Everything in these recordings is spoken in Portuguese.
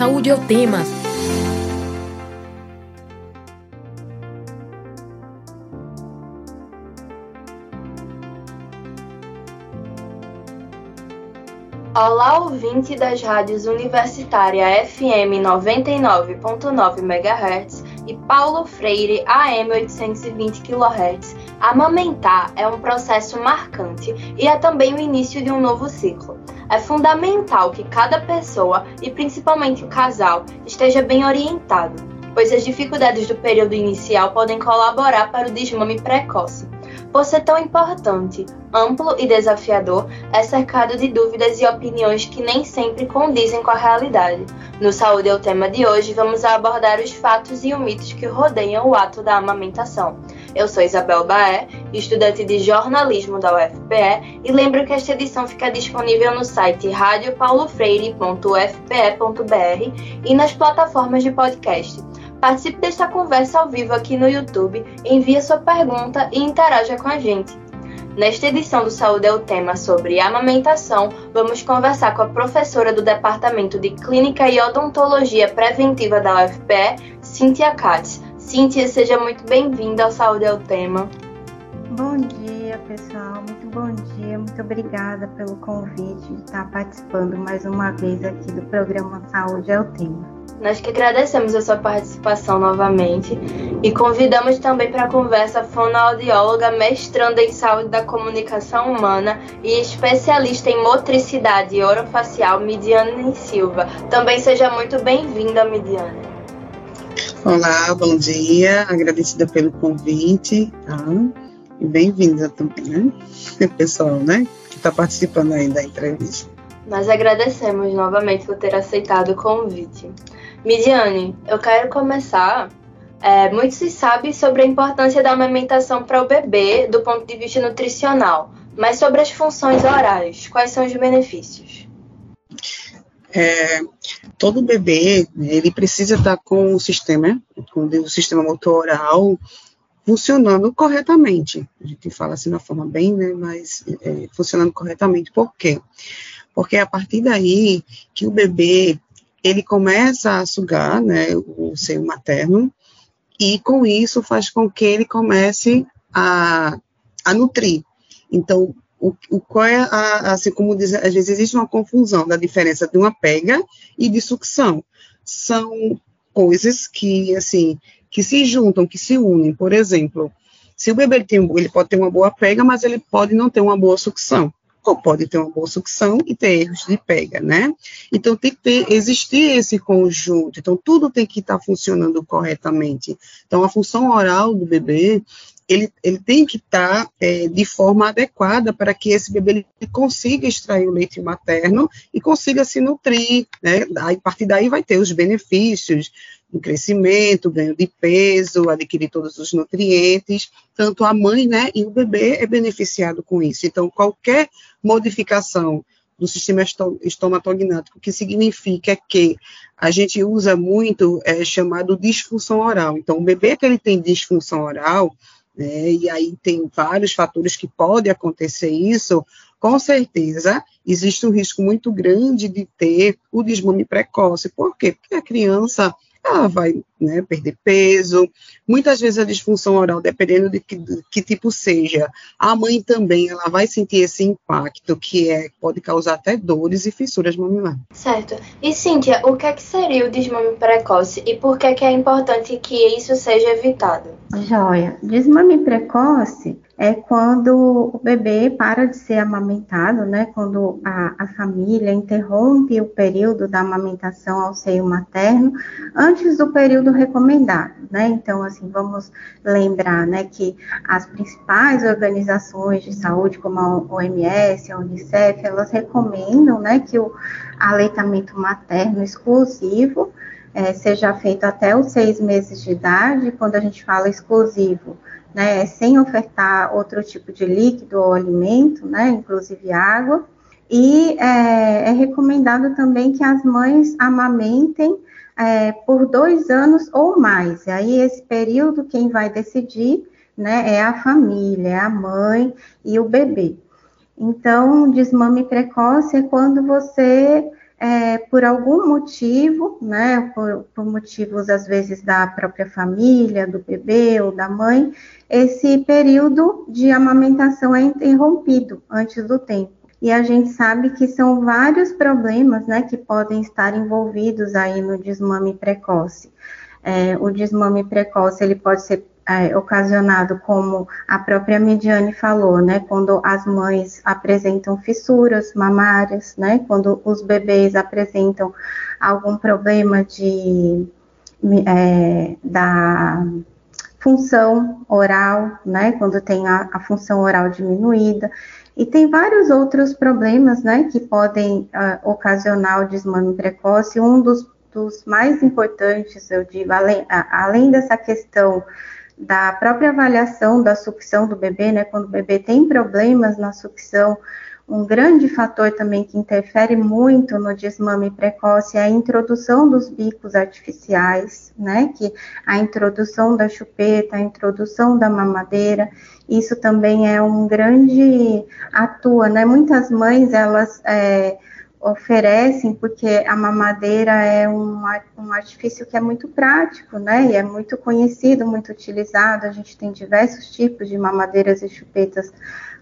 Saúde é o tema. Olá, ouvinte das rádios Universitária FM 99.9 MHz e Paulo Freire AM 820 kHz. Amamentar é um processo marcante e é também o início de um novo ciclo. É fundamental que cada pessoa, e principalmente o casal, esteja bem orientado, pois as dificuldades do período inicial podem colaborar para o desmame precoce. Por ser tão importante, amplo e desafiador, é cercado de dúvidas e opiniões que nem sempre condizem com a realidade. No Saúde é o tema de hoje, vamos abordar os fatos e os mitos que rodeiam o ato da amamentação. Eu sou Isabel Baé, estudante de jornalismo da UFPE, e lembro que esta edição fica disponível no site radiopaulofreire.ufpe.br e nas plataformas de podcast. Participe desta conversa ao vivo aqui no YouTube, envie sua pergunta e interaja com a gente. Nesta edição do Saúde é o tema sobre amamentação, vamos conversar com a professora do Departamento de Clínica e Odontologia Preventiva da UFPE, Cíntia Katz. Cíntia, seja muito bem-vinda ao Saúde é o Tema. Bom dia, pessoal. Muito bom dia. Muito obrigada pelo convite de estar participando mais uma vez aqui do programa Saúde é o Tema. Nós que agradecemos a sua participação novamente e convidamos também para a conversa a fonoaudióloga, mestranda em saúde da comunicação humana e especialista em motricidade orofacial, Midiane Silva. Também seja muito bem-vinda, Midiane. Olá, bom dia, agradecida pelo convite, tá? E bem-vinda também, né? pessoal, né? Que está participando aí da entrevista. Nós agradecemos novamente por ter aceitado o convite. Midiane, eu quero começar. É, muito se sabe sobre a importância da amamentação para o bebê do ponto de vista nutricional, mas sobre as funções orais, quais são os benefícios? É, todo bebê ele precisa estar com o sistema, com o sistema motor oral funcionando corretamente. A gente fala assim uma forma bem, né, mas é, funcionando corretamente. Por quê? Porque é a partir daí que o bebê ele começa a sugar né, o seio materno, e com isso faz com que ele comece a, a nutrir. Então, o, o qual é a, assim como diz, às vezes existe uma confusão da diferença de uma pega e de sucção. São coisas que, assim, que se juntam, que se unem. Por exemplo, se o bebê tem, ele pode ter uma boa pega, mas ele pode não ter uma boa sucção ou pode ter uma boa sucção e ter erros de pega, né? Então tem que ter, existir esse conjunto, então tudo tem que estar tá funcionando corretamente. Então a função oral do bebê, ele, ele tem que estar tá, é, de forma adequada para que esse bebê ele consiga extrair o leite materno e consiga se nutrir, né? A partir daí vai ter os benefícios do crescimento, ganho de peso, adquirir todos os nutrientes, tanto a mãe, né, e o bebê é beneficiado com isso. Então, qualquer modificação do sistema estomatognático, que significa que a gente usa muito é chamado disfunção oral. Então, o bebê que ele tem disfunção oral, né, e aí tem vários fatores que podem acontecer isso, com certeza existe um risco muito grande de ter o desmame precoce. Por quê? Porque a criança ela vai né, perder peso. Muitas vezes a disfunção oral, dependendo de que, de que, tipo seja, a mãe também ela vai sentir esse impacto que é pode causar até dores e fissuras mamilares. Certo. E Cíntia, o que é que seria o desmame precoce e por que, é que é importante que isso seja evitado? Joia. Desmame precoce é quando o bebê para de ser amamentado, né? Quando a, a, família interrompe o período da amamentação ao seio materno antes do período recomendado, né? Então, assim, vamos lembrar, né, que as principais organizações de saúde, como a OMS, a Unicef, elas recomendam, né, que o aleitamento materno exclusivo é, seja feito até os seis meses de idade. Quando a gente fala exclusivo, né, sem ofertar outro tipo de líquido ou alimento, né, inclusive água. E é, é recomendado também que as mães amamentem é, por dois anos ou mais. E aí, esse período, quem vai decidir né, é a família, é a mãe e o bebê. Então, desmame precoce é quando você é, por algum motivo, né, por, por, motivos às vezes da própria família, do bebê ou da mãe, esse período de amamentação é interrompido antes do tempo. E a gente sabe que são vários problemas, né, que podem estar envolvidos aí no desmame precoce. É, o desmame precoce ele pode ser é, ocasionado, como a própria Mediane falou, né, quando as mães apresentam fissuras mamárias, né, quando os bebês apresentam algum problema de é, da função oral, né, quando tem a, a, função oral diminuída, e tem vários outros problemas, né, que podem uh, ocasionar o desmame precoce. Um dos, dos mais importantes, eu digo, além, além dessa questão da própria avaliação da sucção do bebê, né? Quando o bebê tem problemas na sucção, um grande fator também que interfere muito no desmame precoce é a introdução dos bicos artificiais, né? Que a introdução da chupeta, a introdução da mamadeira, isso também é um grande atua, né? Muitas mães elas é, oferecem, porque a mamadeira é um, um artifício que é muito prático, né? E é muito conhecido, muito utilizado. A gente tem diversos tipos de mamadeiras e chupetas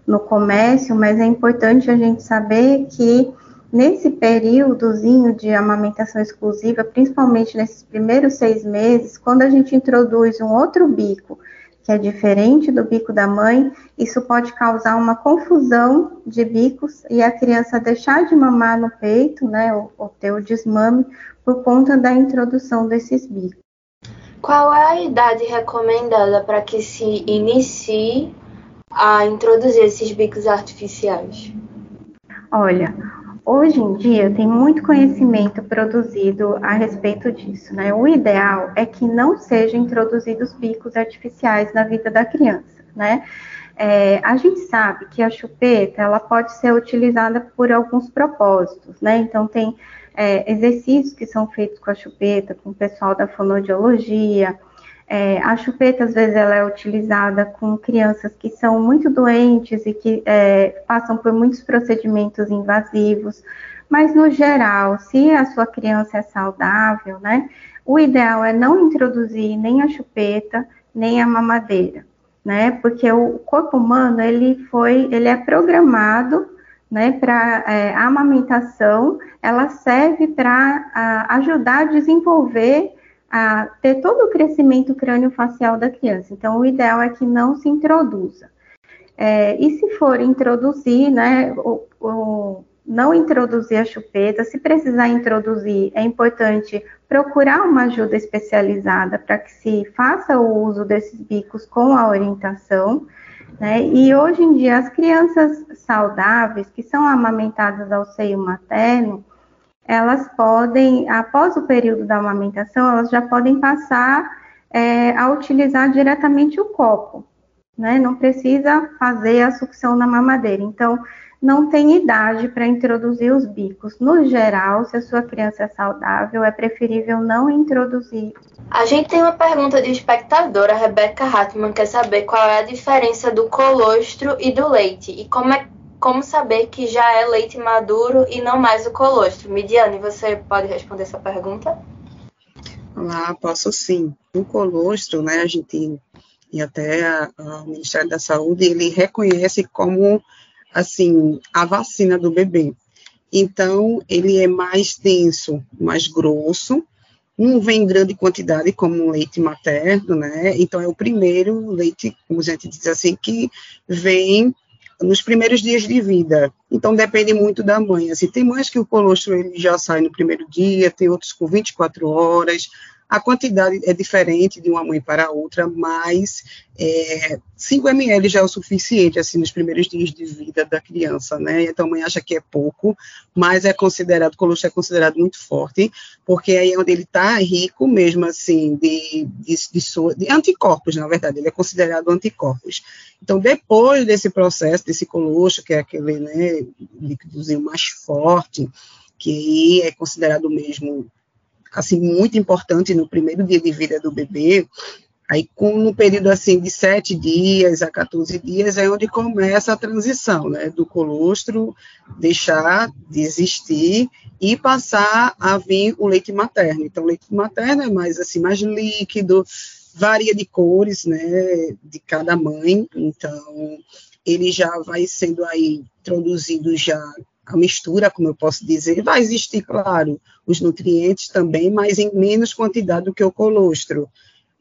no comércio, mas é importante a gente saber que nesse períodozinho de amamentação exclusiva, principalmente nesses primeiros seis meses, quando a gente introduz um outro bico que é diferente do bico da mãe, isso pode causar uma confusão de bicos e a criança deixar de mamar no peito, né, ou, ou ter o desmame por conta da introdução desses bicos. Qual é a idade recomendada para que se inicie a introduzir esses bicos artificiais? Olha, Hoje em dia tem muito conhecimento produzido a respeito disso, né? O ideal é que não sejam introduzidos bicos artificiais na vida da criança, né? É, a gente sabe que a chupeta ela pode ser utilizada por alguns propósitos, né? Então tem é, exercícios que são feitos com a chupeta, com o pessoal da fonoaudiologia, é, a chupeta, às vezes, ela é utilizada com crianças que são muito doentes e que é, passam por muitos procedimentos invasivos, mas, no geral, se a sua criança é saudável, né, o ideal é não introduzir nem a chupeta, nem a mamadeira, né, porque o corpo humano, ele foi, ele é programado, né, para é, a amamentação, ela serve para ajudar a desenvolver a ter todo o crescimento crânio-facial da criança. Então, o ideal é que não se introduza. É, e se for introduzir, né, não introduzir a chupeta, se precisar introduzir, é importante procurar uma ajuda especializada para que se faça o uso desses bicos com a orientação. Né? E hoje em dia, as crianças saudáveis que são amamentadas ao seio materno, elas podem, após o período da amamentação, elas já podem passar é, a utilizar diretamente o copo, né? Não precisa fazer a sucção na mamadeira. Então, não tem idade para introduzir os bicos. No geral, se a sua criança é saudável, é preferível não introduzir. A gente tem uma pergunta de espectadora, a Rebeca Hartmann quer saber qual é a diferença do colostro e do leite e como é como saber que já é leite maduro e não mais o colostro? Midiane, você pode responder essa pergunta? Olá, posso sim. O colostro, né, a gente, e até o Ministério da Saúde, ele reconhece como, assim, a vacina do bebê. Então, ele é mais denso, mais grosso, não vem em grande quantidade como o leite materno, né? Então, é o primeiro leite, como a gente diz assim, que vem nos primeiros dias de vida. Então depende muito da mãe. Assim, tem mães que o colostro ele já sai no primeiro dia, tem outros com 24 horas. A quantidade é diferente de uma mãe para outra, mas é, 5 ml já é o suficiente, assim, nos primeiros dias de vida da criança, né? Então, a mãe acha que é pouco, mas é considerado, o colostro é considerado muito forte, porque aí é onde ele está rico mesmo, assim, de, de, de, de anticorpos, na verdade, ele é considerado anticorpos. Então, depois desse processo, desse colostro, que é aquele, né, líquidozinho mais forte, que é considerado mesmo assim muito importante no primeiro dia de vida do bebê, Aí, com, no período assim de 7 dias a 14 dias, é onde começa a transição, né, do colostro deixar de existir e passar a vir o leite materno. Então, o leite materno é mais assim, mais líquido, varia de cores, né, de cada mãe. Então, ele já vai sendo aí introduzido já a mistura, como eu posso dizer, vai existir, claro, os nutrientes também, mas em menos quantidade do que o colostro.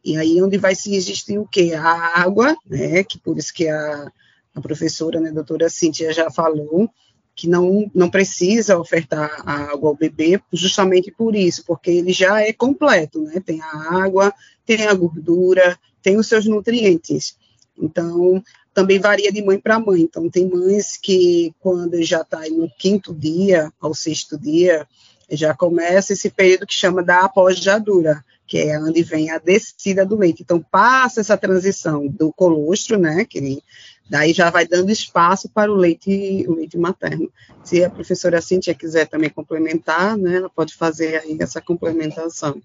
E aí onde vai se existir o quê? A água, né, que por isso que a, a professora, né, a doutora Cíntia já falou, que não, não precisa ofertar água ao bebê, justamente por isso, porque ele já é completo, né, tem a água, tem a gordura, tem os seus nutrientes. Então, também varia de mãe para mãe. Então, tem mães que, quando já está no quinto dia, ao sexto dia, já começa esse período que chama da apojadura, que é onde vem a descida do leite. Então, passa essa transição do colostro, né, que daí já vai dando espaço para o leite, o leite materno. Se a professora Cíntia quiser também complementar, né, ela pode fazer aí essa complementação.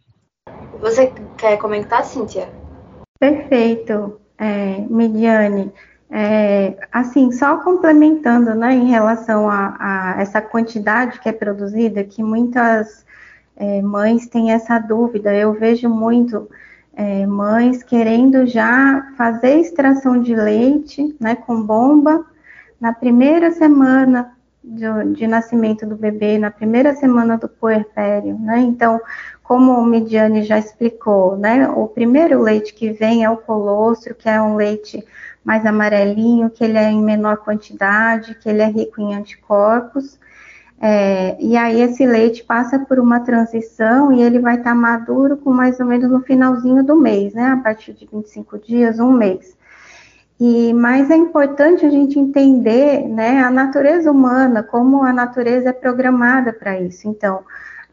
Você quer comentar, Cíntia? Perfeito, é, Midiane. É, assim, só complementando, né, em relação a, a, essa quantidade que é produzida, que muitas é, mães têm essa dúvida. Eu vejo muito é, mães querendo já fazer extração de leite, né, com bomba, na primeira semana de, de nascimento do bebê, na primeira semana do puerpério, né? Então, como o Midiane já explicou, né, o primeiro leite que vem é o colostro, que é um leite mais amarelinho, que ele é em menor quantidade, que ele é rico em anticorpos. É, e aí esse leite passa por uma transição e ele vai estar tá maduro com mais ou menos no finalzinho do mês, né? A partir de 25 dias, um mês. E mas é importante a gente entender, né, a natureza humana, como a natureza é programada para isso. Então,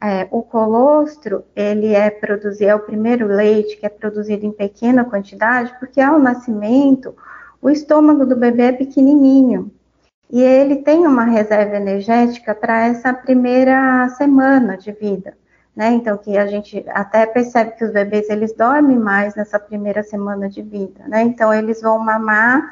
é, o colostro, ele é produzido, é o primeiro leite que é produzido em pequena quantidade, porque ao nascimento o estômago do bebê é pequenininho e ele tem uma reserva energética para essa primeira semana de vida, né? Então que a gente até percebe que os bebês eles dormem mais nessa primeira semana de vida, né? Então eles vão mamar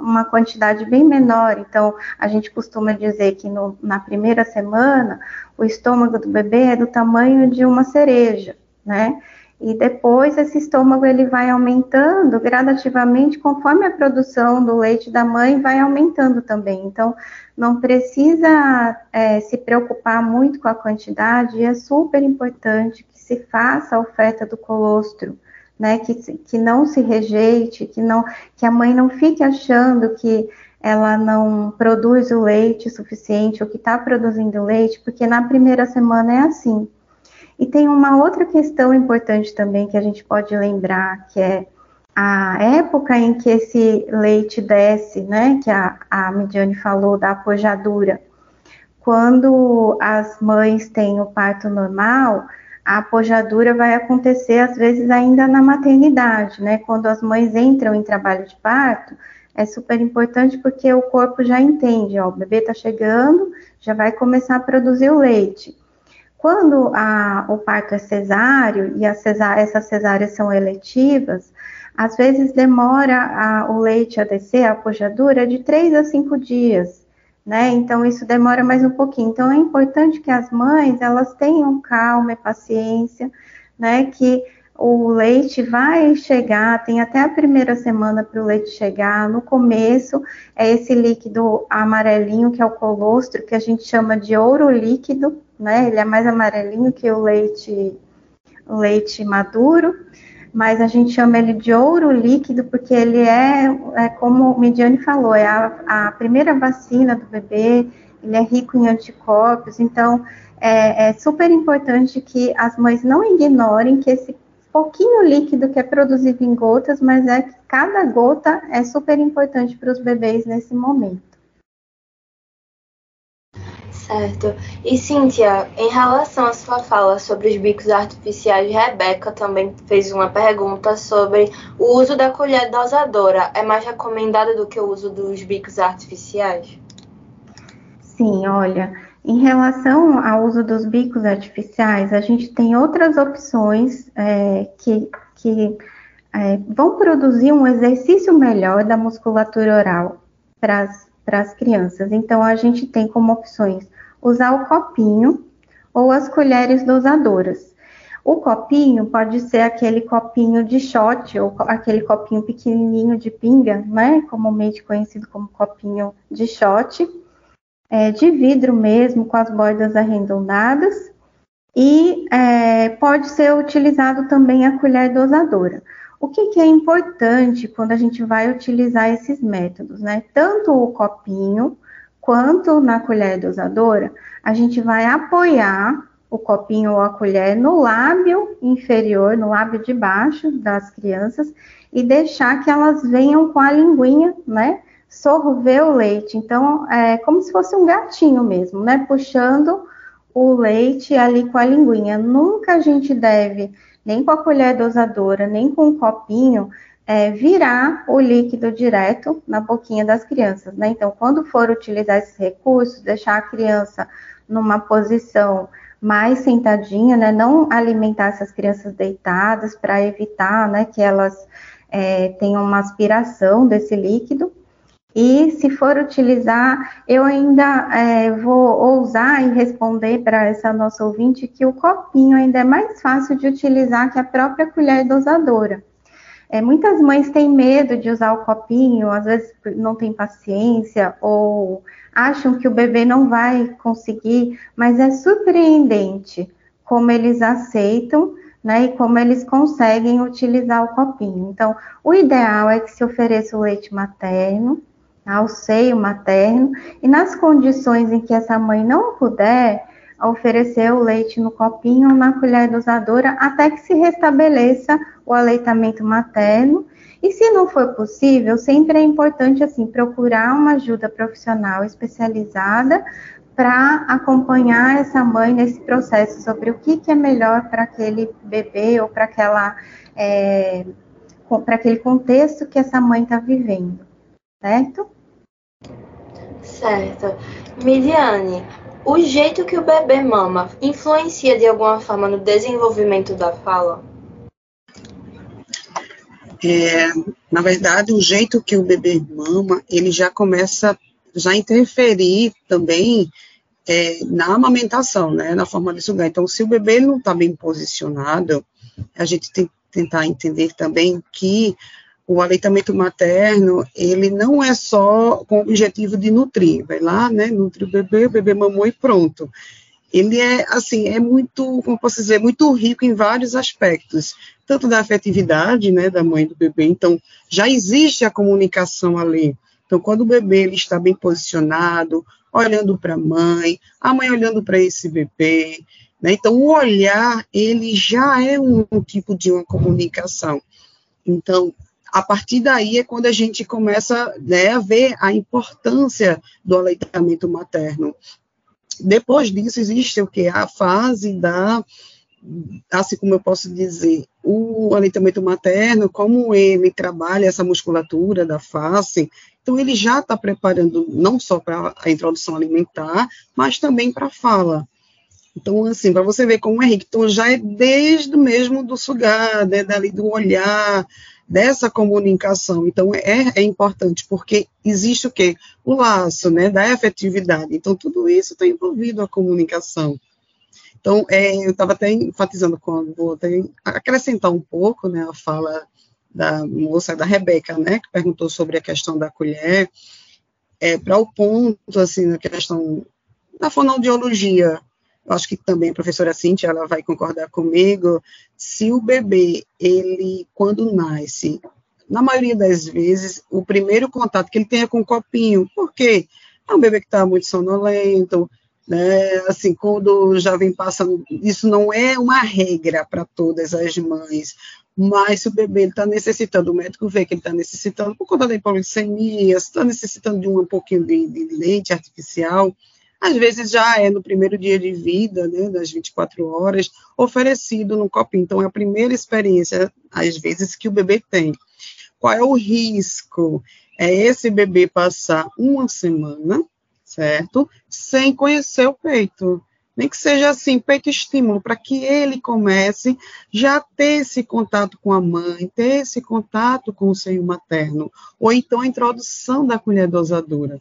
uma quantidade bem menor. Então, a gente costuma dizer que no, na primeira semana, o estômago do bebê é do tamanho de uma cereja, né? E depois esse estômago ele vai aumentando gradativamente conforme a produção do leite da mãe vai aumentando também. Então, não precisa é, se preocupar muito com a quantidade, é super importante que se faça a oferta do colostro, né? Que, que não se rejeite, que, não, que a mãe não fique achando que ela não produz o leite suficiente ou que está produzindo leite, porque na primeira semana é assim. E tem uma outra questão importante também que a gente pode lembrar, que é a época em que esse leite desce, né, que a, a Midiane falou da apojadura. Quando as mães têm o parto normal, a apojadura vai acontecer às vezes ainda na maternidade, né? Quando as mães entram em trabalho de parto, é super importante porque o corpo já entende, ó, o bebê está chegando, já vai começar a produzir o leite. Quando a, o parto é cesáreo e essas cesáreas são eletivas, às vezes demora a, o leite a descer, a apojadura, de três a cinco dias, né? Então, isso demora mais um pouquinho. Então, é importante que as mães, elas tenham calma e paciência, né? Que o leite vai chegar, tem até a primeira semana para o leite chegar. No começo, é esse líquido amarelinho, que é o colostro, que a gente chama de ouro líquido, né? Ele é mais amarelinho que o leite, o leite maduro, mas a gente chama ele de ouro líquido porque ele é, é como o Midiane falou, é a, a, primeira vacina do bebê, ele é rico em anticorpos, então é, é super importante que as mães não ignorem que esse pouquinho líquido que é produzido em gotas, mas é que cada gota é super importante para os bebês nesse momento. Certo. E Cíntia, em relação à sua fala sobre os bicos artificiais, Rebeca também fez uma pergunta sobre o uso da colher dosadora. É mais recomendado do que o uso dos bicos artificiais? Sim, olha, em relação ao uso dos bicos artificiais, a gente tem outras opções é, que, que é, vão produzir um exercício melhor da musculatura oral para as crianças. Então, a gente tem como opções usar o copinho ou as colheres dosadoras. O copinho pode ser aquele copinho de shot ou aquele copinho pequenininho de pinga, né? Comumente conhecido como copinho de shot, é, de vidro mesmo, com as bordas arredondadas. E é, pode ser utilizado também a colher dosadora. O que, que, é importante quando a gente vai utilizar esses métodos, né? Tanto o copinho quanto na colher dosadora, a gente vai apoiar o copinho ou a colher no lábio inferior, no lábio de baixo das crianças e deixar que elas venham com a linguinha, né? Sorver o leite. Então, é como se fosse um gatinho mesmo, né? Puxando o leite ali com a linguinha. Nunca a gente deve, nem com a colher dosadora, nem com o copinho, é, virar o líquido direto na boquinha das crianças, né? Então, quando for utilizar esses recursos, deixar a criança numa posição mais sentadinha, né? Não alimentar essas crianças deitadas para evitar, né, que elas é, tenham uma aspiração desse líquido. E se for utilizar, eu ainda é, vou ousar e responder para essa nossa ouvinte que o copinho ainda é mais fácil de utilizar que a própria colher dosadora. É, muitas mães têm medo de usar o copinho, às vezes não têm paciência ou acham que o bebê não vai conseguir, mas é surpreendente como eles aceitam né, e como eles conseguem utilizar o copinho. Então, o ideal é que se ofereça o leite materno, ao seio materno, e nas condições em que essa mãe não puder, oferecer o leite no copinho ou na colher dosadora até que se restabeleça o aleitamento materno. E se não for possível, sempre é importante assim procurar uma ajuda profissional especializada para acompanhar essa mãe nesse processo sobre o que, que é melhor para aquele bebê ou para aquela é, para aquele contexto que essa mãe está vivendo, certo? Certo. Midiane, o jeito que o bebê mama influencia de alguma forma no desenvolvimento da fala? É, na verdade, o jeito que o bebê mama, ele já começa já interferir também é, na amamentação, né, na forma de sugar. Então, se o bebê não está bem posicionado, a gente tem que tentar entender também que o aleitamento materno, ele não é só com o objetivo de nutrir, vai lá, né, nutre o bebê, o bebê mamou e pronto. Ele é, assim, é muito, como posso dizer, muito rico em vários aspectos, tanto da afetividade, né, da mãe do bebê, então, já existe a comunicação ali. Então, quando o bebê ele está bem posicionado, olhando para a mãe, a mãe olhando para esse bebê, né, então, o olhar, ele já é um, um tipo de uma comunicação. Então, a partir daí é quando a gente começa né, a ver a importância do aleitamento materno. Depois disso, existe o que? A fase da, assim como eu posso dizer, o aleitamento materno, como ele trabalha essa musculatura da face, então ele já está preparando não só para a introdução alimentar, mas também para a fala. Então, assim, para você ver como é rico, então já é desde mesmo do sugar, né, dali do olhar, dessa comunicação. Então, é, é importante, porque existe o quê? O laço, né, da efetividade. Então, tudo isso está envolvido a comunicação. Então, é, eu estava até enfatizando quando vou até acrescentar um pouco, né, a fala da moça, da Rebeca, né, que perguntou sobre a questão da colher, é, para o ponto, assim, na questão da fonoaudiologia, acho que também a professora Cintia, ela vai concordar comigo, se o bebê, ele, quando nasce, na maioria das vezes, o primeiro contato que ele tem é com o copinho, por quê? É um bebê que está muito sonolento, né, assim, quando já vem passando, isso não é uma regra para todas as mães, mas se o bebê está necessitando, o médico vê que ele está necessitando, por conta da hipoglicemia, está necessitando de um pouquinho de, de leite artificial, às vezes já é no primeiro dia de vida, né, das 24 horas, oferecido no copinho. Então, é a primeira experiência, às vezes, que o bebê tem. Qual é o risco? É esse bebê passar uma semana, certo? Sem conhecer o peito. nem que seja assim, peito estímulo, para que ele comece já ter esse contato com a mãe, ter esse contato com o seio materno, ou então a introdução da colher dosadora.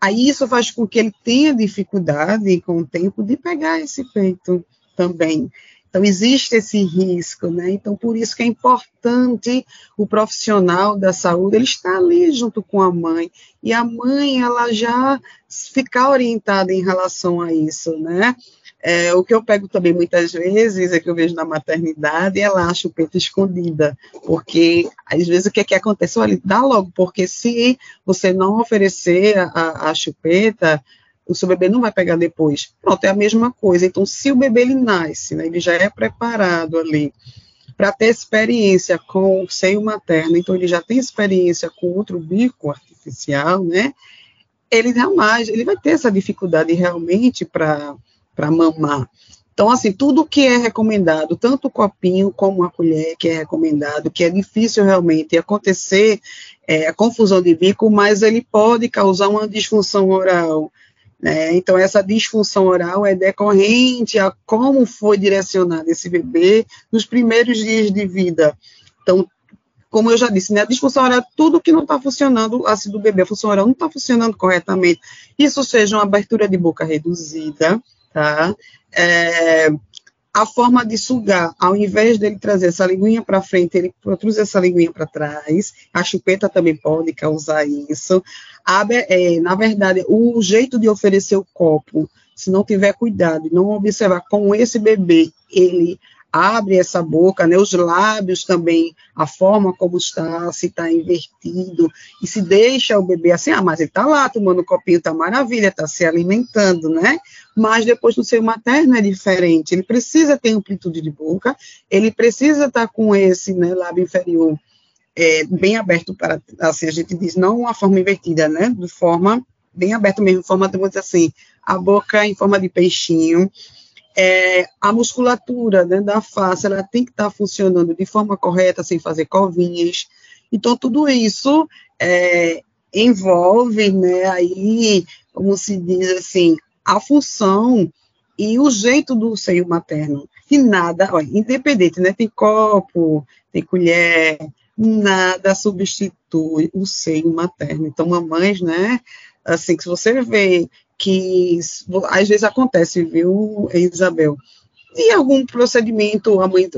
Aí isso faz com que ele tenha dificuldade com o tempo de pegar esse peito também. Então, existe esse risco, né? Então, por isso que é importante o profissional da saúde, ele está ali junto com a mãe, e a mãe, ela já ficar orientada em relação a isso, né? É, o que eu pego também muitas vezes é que eu vejo na maternidade, ela acha o peito escondida, porque às vezes o que, é que acontece? Olha, dá logo, porque se você não oferecer a, a chupeta, o seu bebê não vai pegar depois. Pronto, é a mesma coisa. Então, se o bebê ele nasce, né, ele já é preparado ali para ter experiência com o seio materno, então ele já tem experiência com outro bico artificial, né? Ele jamais, ele vai ter essa dificuldade realmente para mamar. Então, assim, tudo que é recomendado, tanto o copinho como a colher que é recomendado, que é difícil realmente acontecer é, a confusão de bico, mas ele pode causar uma disfunção oral, né? Então, essa disfunção oral é decorrente a como foi direcionado esse bebê nos primeiros dias de vida. Então, como eu já disse, né, a disfunção oral é tudo que não está funcionando, assim, do bebê, a função oral não está funcionando corretamente. Isso seja uma abertura de boca reduzida, tá? É, a forma de sugar, ao invés dele trazer essa linguinha para frente, ele produz essa linguinha para trás. A chupeta também pode causar isso. A, é, na verdade, o jeito de oferecer o copo, se não tiver cuidado, não observar com esse bebê, ele abre essa boca, né, os lábios também, a forma como está, se está invertido, e se deixa o bebê assim, ah, mas ele está lá tomando copinho, está maravilha, está se alimentando, né? Mas depois no seio materno é diferente, ele precisa ter amplitude de boca, ele precisa estar tá com esse né, lábio inferior é, bem aberto para, assim, a gente diz, não uma forma invertida, né, de forma bem aberta mesmo, forma, vamos dizer assim, a boca em forma de peixinho, é, a musculatura né, da face ela tem que estar tá funcionando de forma correta, sem fazer covinhas. Então, tudo isso é, envolve, né, aí, como se diz assim, a função e o jeito do seio materno. E nada, ó, independente, né, tem copo, tem colher, nada substitui o seio materno. Então, mamães, né, assim, que se você vê que às vezes acontece, viu, Isabel? E algum procedimento, a mãe,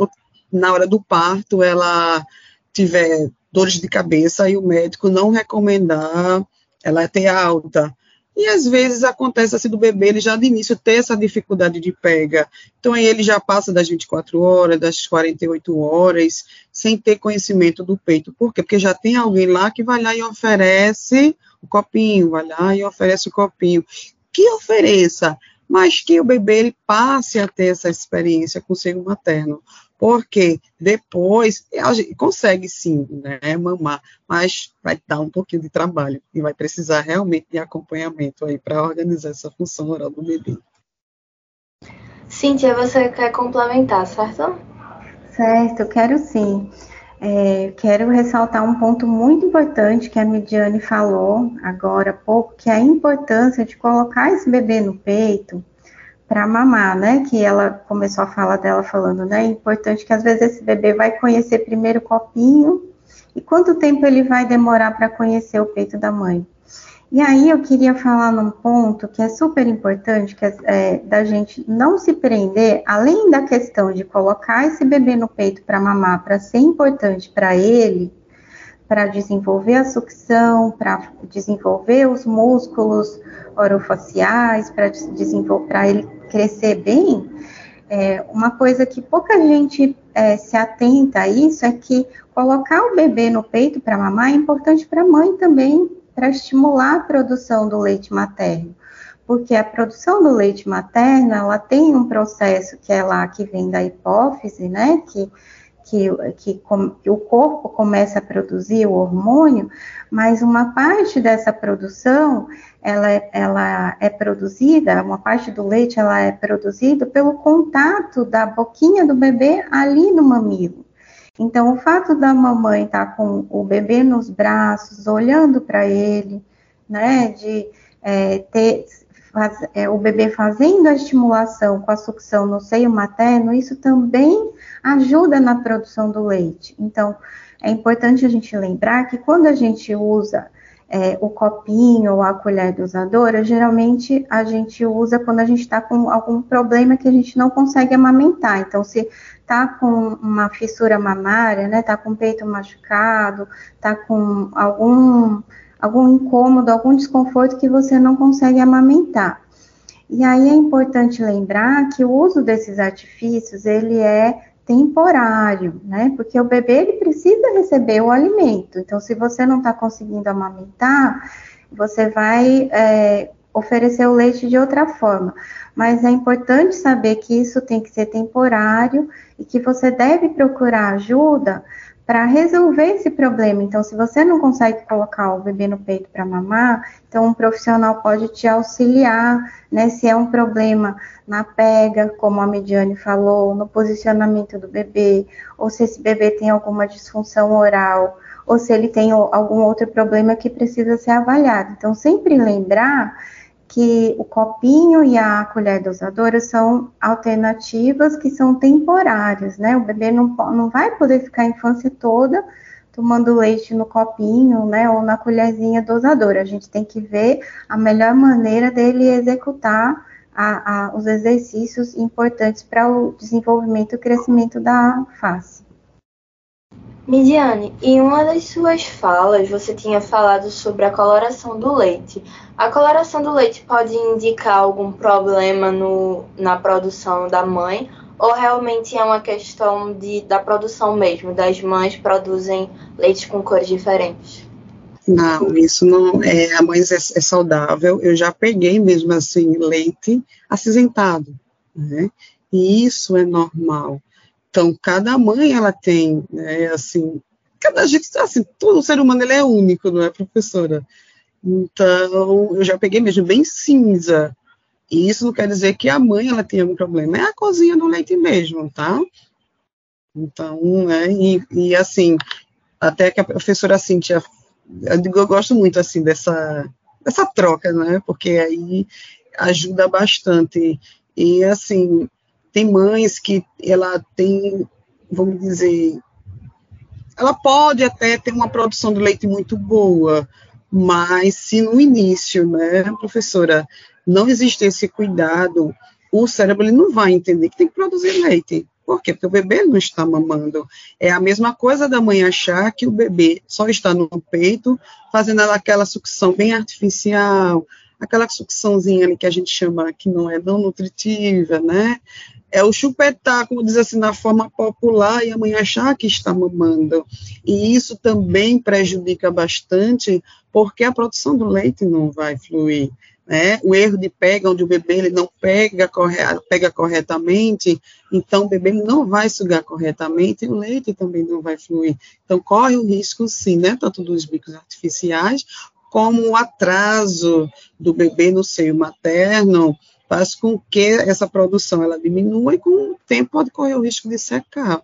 na hora do parto, ela tiver dores de cabeça e o médico não recomendar ela ter alta. E às vezes acontece assim do bebê, ele já de início ter essa dificuldade de pega. Então aí ele já passa das 24 horas, das 48 horas, sem ter conhecimento do peito. Por quê? Porque já tem alguém lá que vai lá e oferece o copinho, vai lá e oferece o copinho. Que ofereça, mas que o bebê ele passe a ter essa experiência com o seio materno. Porque depois a gente consegue sim, né, mamar, mas vai dar um pouquinho de trabalho e vai precisar realmente de acompanhamento aí para organizar essa função oral do bebê. Cíntia, você quer complementar, certo? Certo, quero sim. É, quero ressaltar um ponto muito importante que a Midiane falou agora há pouco, que é a importância de colocar esse bebê no peito para mamar, né? Que ela começou a fala dela falando, né? É importante que às vezes esse bebê vai conhecer primeiro o copinho e quanto tempo ele vai demorar para conhecer o peito da mãe. E aí eu queria falar num ponto que é super importante, que é, é da gente não se prender, além da questão de colocar esse bebê no peito para mamar, para ser importante para ele, para desenvolver a sucção, para desenvolver os músculos orofaciais, para desenvolver, ele crescer bem. É, uma coisa que pouca gente é, se atenta a isso é que colocar o bebê no peito para mamar é importante para a mãe também, para estimular a produção do leite materno, porque a produção do leite materno, ela tem um processo que é lá que vem da hipófise, né, que que, que, que, o corpo começa a produzir o hormônio, mas uma parte dessa produção, ela, é, ela é produzida, uma parte do leite, ela é produzida pelo contato da boquinha do bebê ali no mamilo. Então, o fato da mamãe estar tá com o bebê nos braços, olhando para ele, né, de é, ter, faz, é, o bebê fazendo a estimulação com a sucção no seio materno, isso também ajuda na produção do leite. Então, é importante a gente lembrar que quando a gente usa é, o copinho ou a colher dosadora, geralmente a gente usa quando a gente está com algum problema que a gente não consegue amamentar. Então, se tá com uma fissura mamária, né, tá com o peito machucado, tá com algum algum incômodo, algum desconforto que você não consegue amamentar. E aí é importante lembrar que o uso desses artifícios, ele é temporário, né? Porque o bebê ele precisa receber o alimento. Então, se você não está conseguindo amamentar, você vai é, oferecer o leite de outra forma. Mas é importante saber que isso tem que ser temporário e que você deve procurar ajuda para resolver esse problema. Então, se você não consegue colocar o bebê no peito para mamar, então um profissional pode te auxiliar, né? Se é um problema na pega, como a Mediane falou, no posicionamento do bebê, ou se esse bebê tem alguma disfunção oral, ou se ele tem algum outro problema que precisa ser avaliado. Então, sempre lembrar que o copinho e a colher dosadora são alternativas que são temporárias, né? O bebê não, não vai poder ficar a infância toda tomando leite no copinho, né, ou na colherzinha dosadora. A gente tem que ver a melhor maneira dele executar a, a, os exercícios importantes para o desenvolvimento e crescimento da face. Midiane, em uma das suas falas você tinha falado sobre a coloração do leite. A coloração do leite pode indicar algum problema no, na produção da mãe ou realmente é uma questão de, da produção mesmo? Das mães produzem leite com cores diferentes? Não, isso não é. A mãe é, é saudável. Eu já peguei mesmo assim leite acinzentado, né? E isso é normal. Então, cada mãe ela tem, né, assim, cada gente, assim, todo ser humano ele é único, não é, professora? Então, eu já peguei mesmo bem cinza. E isso não quer dizer que a mãe ela tenha um problema, é a cozinha do leite mesmo, tá? Então, né, e, e assim, até que a professora Cintia, eu gosto muito, assim, dessa, dessa troca, né, porque aí ajuda bastante. E, assim, tem mães que ela tem, vamos dizer, ela pode até ter uma produção de leite muito boa, mas se no início, né, professora, não existe esse cuidado, o cérebro ele não vai entender que tem que produzir leite. Por quê? Porque o bebê não está mamando. É a mesma coisa da mãe achar que o bebê só está no peito, fazendo aquela sucção bem artificial, aquela sucçãozinha ali que a gente chama que não é não nutritiva, né? é o chupetar, como diz assim, na forma popular, e a mãe achar que está mamando. E isso também prejudica bastante, porque a produção do leite não vai fluir. Né? O erro de pega, onde o bebê ele não pega, corre, pega corretamente, então o bebê não vai sugar corretamente e o leite também não vai fluir. Então corre o risco, sim, né? tanto dos bicos artificiais, como o atraso do bebê no seio materno, faz com que essa produção ela diminua e com o tempo pode correr o risco de secar.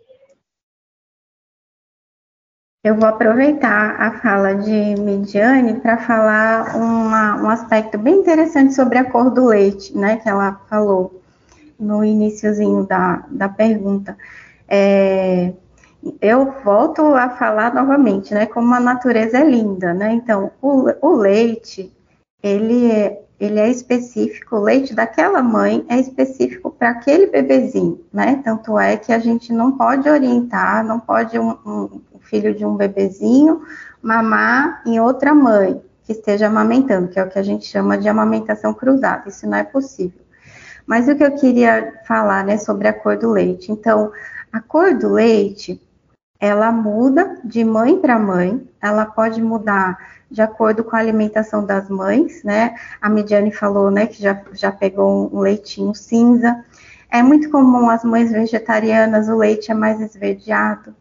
Eu vou aproveitar a fala de Midiane para falar uma, um aspecto bem interessante sobre a cor do leite, né, que ela falou no iníciozinho da, da pergunta. É, eu volto a falar novamente, né, como a natureza é linda, né, então o, o leite, ele é, ele é específico, o leite daquela mãe é específico para aquele bebezinho, né? Tanto é que a gente não pode orientar, não pode um, um, filho de um bebezinho mamar em outra mãe que esteja amamentando, que é o que a gente chama de amamentação cruzada. Isso não é possível. Mas o que eu queria falar, né, sobre a cor do leite. Então, a cor do leite, ela muda de mãe para mãe, ela pode mudar de acordo com a alimentação das mães, né? A Mediane falou, né, que já, já pegou um leitinho cinza. É muito comum as mães vegetarianas, o leite é mais esverdeado.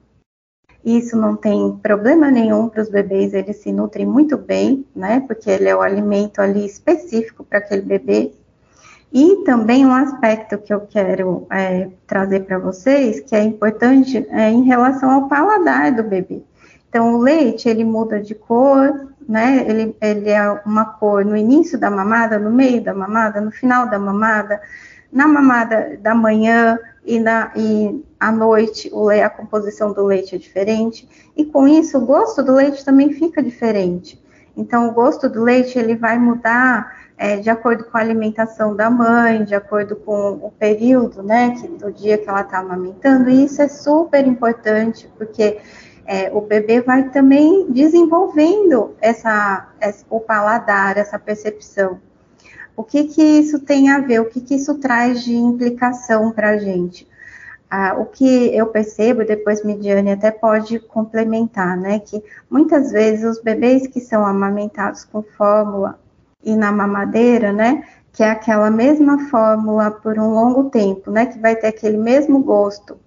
Isso não tem problema nenhum para os bebês, eles se nutrem muito bem, né? Porque ele é o alimento ali específico para aquele bebê. E também um aspecto que eu quero é, trazer para vocês, que é importante, é em relação ao paladar do bebê. Então, o leite, ele muda de cor, né? Ele, ele é uma cor no início da mamada, no meio da mamada, no final da mamada, na mamada da manhã e, na, e à noite o, a composição do leite é diferente. E com isso, o gosto do leite também fica diferente. Então, o gosto do leite ele vai mudar é, de acordo com a alimentação da mãe, de acordo com o período, né, que, do dia que ela está amamentando. E isso é super importante, porque é, o bebê vai também desenvolvendo essa, essa, o paladar, essa percepção. O que que isso tem a ver? O que que isso traz de implicação para a gente? Ah, o que eu percebo, depois Midiane até pode complementar, né? Que muitas vezes os bebês que são amamentados com fórmula e na mamadeira, né? Que é aquela mesma fórmula por um longo tempo, né? Que vai ter aquele mesmo gosto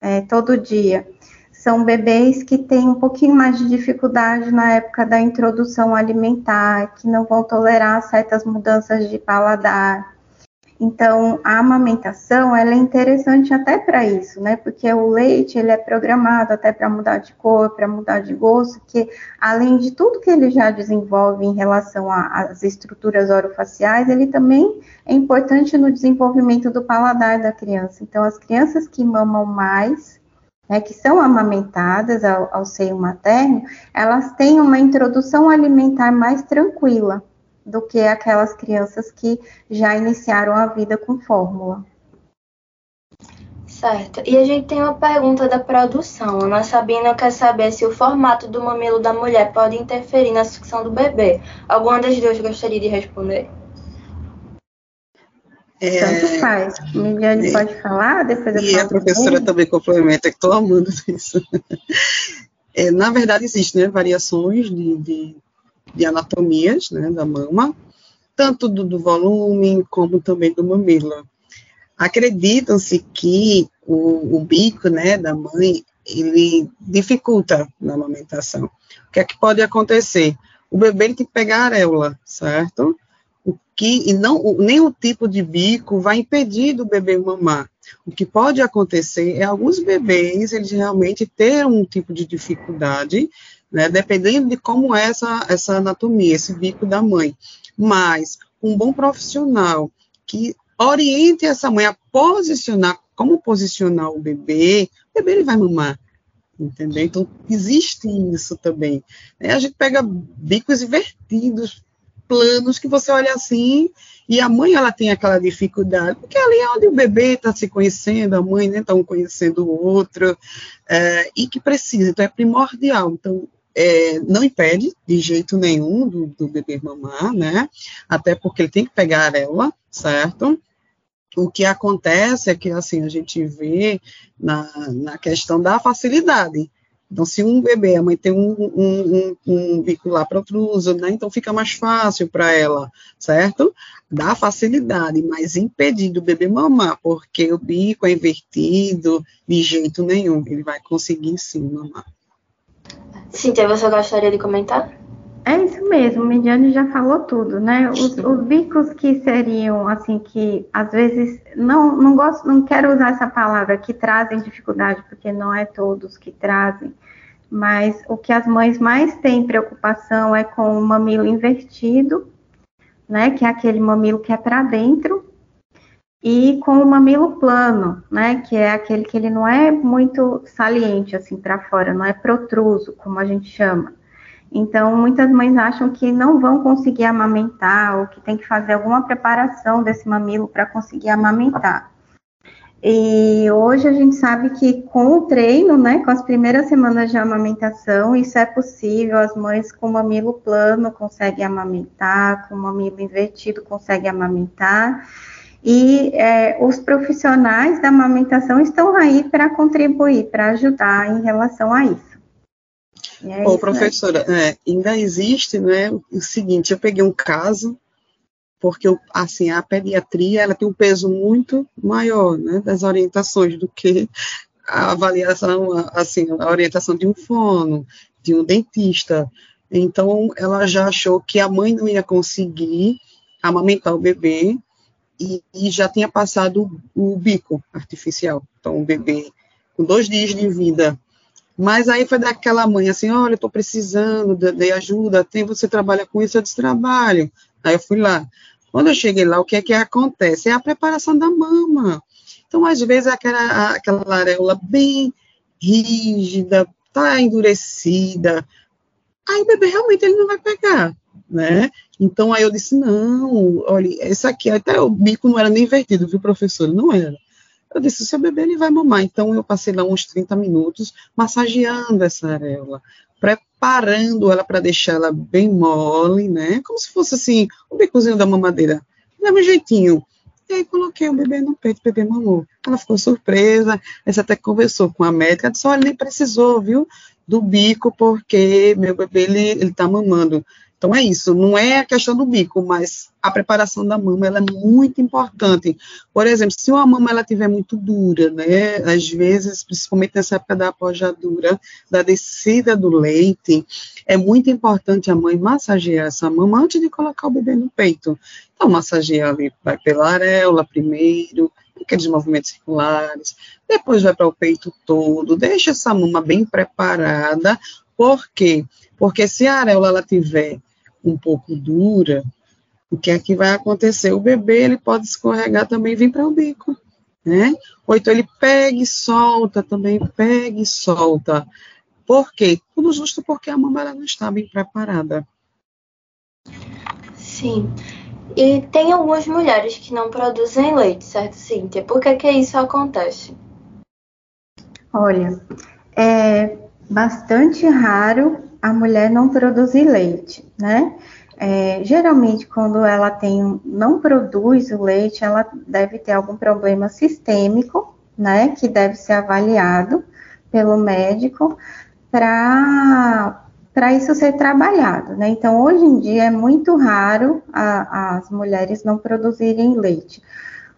é, todo dia são bebês que têm um pouquinho mais de dificuldade na época da introdução alimentar, que não vão tolerar certas mudanças de paladar. Então, a amamentação, ela é interessante até para isso, né? Porque o leite, ele é programado até para mudar de cor, para mudar de gosto, que além de tudo que ele já desenvolve em relação às estruturas orofaciais, ele também é importante no desenvolvimento do paladar da criança. Então, as crianças que mamam mais, né, que são amamentadas ao, ao seio materno, elas têm uma introdução alimentar mais tranquila do que aquelas crianças que já iniciaram a vida com fórmula. Certo. E a gente tem uma pergunta da produção. Ana Sabina quer saber se o formato do mamilo da mulher pode interferir na sucção do bebê. Alguma das duas gostaria de responder? É, Tanto faz. Miliane é, pode falar, depois eu E a professora também complementa, que estou amando isso. É, na verdade, existem né, variações de, de, de, anatomias né, da mama, tanto do, do, volume como também do mamilo. Acreditam-se que o, o, bico né, da mãe ele dificulta na amamentação. O que é que pode acontecer? O bebê tem que pegar a areola, certo? o que e não nem o tipo de bico vai impedir do bebê mamar. O que pode acontecer é alguns bebês eles realmente ter um tipo de dificuldade, né, dependendo de como é essa, essa anatomia, esse bico da mãe. Mas um bom profissional que oriente essa mãe a posicionar, como posicionar o bebê, o bebê ele vai mamar. Entendeu? Então, existe isso também. É, a gente pega bicos invertidos, planos que você olha assim e a mãe ela tem aquela dificuldade, porque ali é onde o bebê está se conhecendo, a mãe está né, um conhecendo o outro, é, e que precisa, então é primordial. Então, é, não impede de jeito nenhum do, do, bebê mamar, né? Até porque ele tem que pegar a areola, certo? O que acontece é que, assim, a gente vê na, na questão da facilidade. Então, se um bebê, a mãe tem um, um, um, um bico lá para outro uso, né? Então fica mais fácil para ela, certo? Dá facilidade, mas impedir do bebê mamar, porque o bico é invertido de jeito nenhum. Ele vai conseguir sim mamar. Cíntia, você gostaria de comentar? É isso mesmo, o Mediane já falou tudo, né? Os, os, bicos que seriam, assim, que às vezes, não, não gosto, não quero usar essa palavra, que trazem dificuldade, porque não é todos que trazem, mas o que as mães mais têm preocupação é com o mamilo invertido, né? Que é aquele mamilo que é para dentro, e com o mamilo plano, né? Que é aquele que ele não é muito saliente, assim, para fora, não é protruso, como a gente chama. Então, muitas mães acham que não vão conseguir amamentar ou que tem que fazer alguma preparação desse mamilo para conseguir amamentar. E hoje a gente sabe que com o treino, né, com as primeiras semanas de amamentação, isso é possível. As mães com mamilo plano conseguem amamentar, com mamilo invertido conseguem amamentar. E é, os profissionais da amamentação estão aí para contribuir, para ajudar em relação a isso. É Bom, professora, é, ainda existe né, o seguinte, eu peguei um caso, porque assim, a pediatria ela tem um peso muito maior né, das orientações do que a avaliação, assim, a orientação de um fono, de um dentista. Então, ela já achou que a mãe não ia conseguir amamentar o bebê e, e já tinha passado o, bico artificial. Então, o bebê, com dois dias de vida, Mas aí foi daquela mãe assim, olha, tô precisando de, de, ajuda, tem, você trabalha com isso, eu disse, trabalho. Aí eu fui lá. Quando eu cheguei lá, o que é que acontece? É a preparação da mama. Então, às vezes, aquela, aquela areola bem rígida, tá endurecida, aí o bebê realmente ele não vai pegar, né? Então, aí eu disse, não, olha, esse aqui, até o bico não era nem invertido, viu, professor? Não era. Eu disse, o seu bebê ele vai mamar. Então, eu passei lá uns 30 minutos massageando essa areola, preparando ela para deixar ela bem mole, né? Como se fosse assim, o bicozinho da mamadeira. Do mesmo jeitinho. E aí coloquei o bebê no peito, o bebê mamou. Ela ficou surpresa, essa até conversou com a médica, disse, olha, nem precisou, viu, do bico, porque meu bebê, ele, ele tá mamando. Então é isso, não é a questão do bico, mas a preparação da mama ela é muito importante. Por exemplo, se uma mama ela tiver muito dura, né, às vezes, principalmente nessa época da apojadura, da descida do leite, é muito importante a mãe massagear essa mama antes de colocar o bebê no peito. Então massageia ali, vai pela areola primeiro, aqueles movimentos circulares, depois vai para o peito todo, deixa essa mama bem preparada, por quê? Porque se a areola ela tiver um pouco dura, o que é que vai acontecer? O bebê ele pode escorregar também e vir para o bico, né? Ou então ele pega e solta também, pega e solta. Por quê? Tudo justo porque a mama ela não está bem preparada. Sim. E tem algumas mulheres que não produzem leite, certo, Cíntia? Por que, que isso acontece? Olha, é bastante raro a mulher não produzir leite, né? É, geralmente, quando ela tem, não produz o leite, ela deve ter algum problema sistêmico, né? Que deve ser avaliado pelo médico para para isso ser trabalhado, né? Então, hoje em dia é muito raro a, as mulheres não produzirem leite.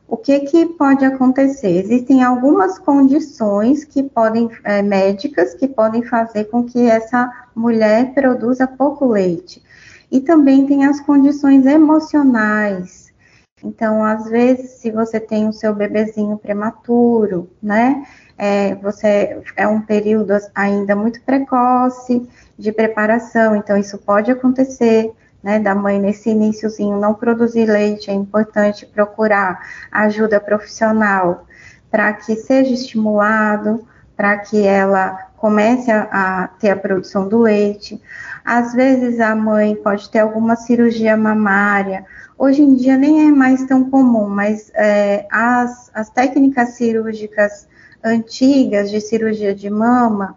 O que, que pode acontecer? Existem algumas condições que podem, é, médicas, que podem fazer com que essa mulher produza pouco leite. E também tem as condições emocionais. Então, às vezes, se você tem o seu bebezinho prematuro, né? É, você é um período ainda muito precoce de preparação, então isso pode acontecer né, da mãe nesse iníciozinho não produzir leite, é importante procurar ajuda profissional para que seja estimulado, para que ela comece a, a, ter a produção do leite. Às vezes a mãe pode ter alguma cirurgia mamária. Hoje em dia nem é mais tão comum, mas é, as, as técnicas cirúrgicas antigas de cirurgia de mama,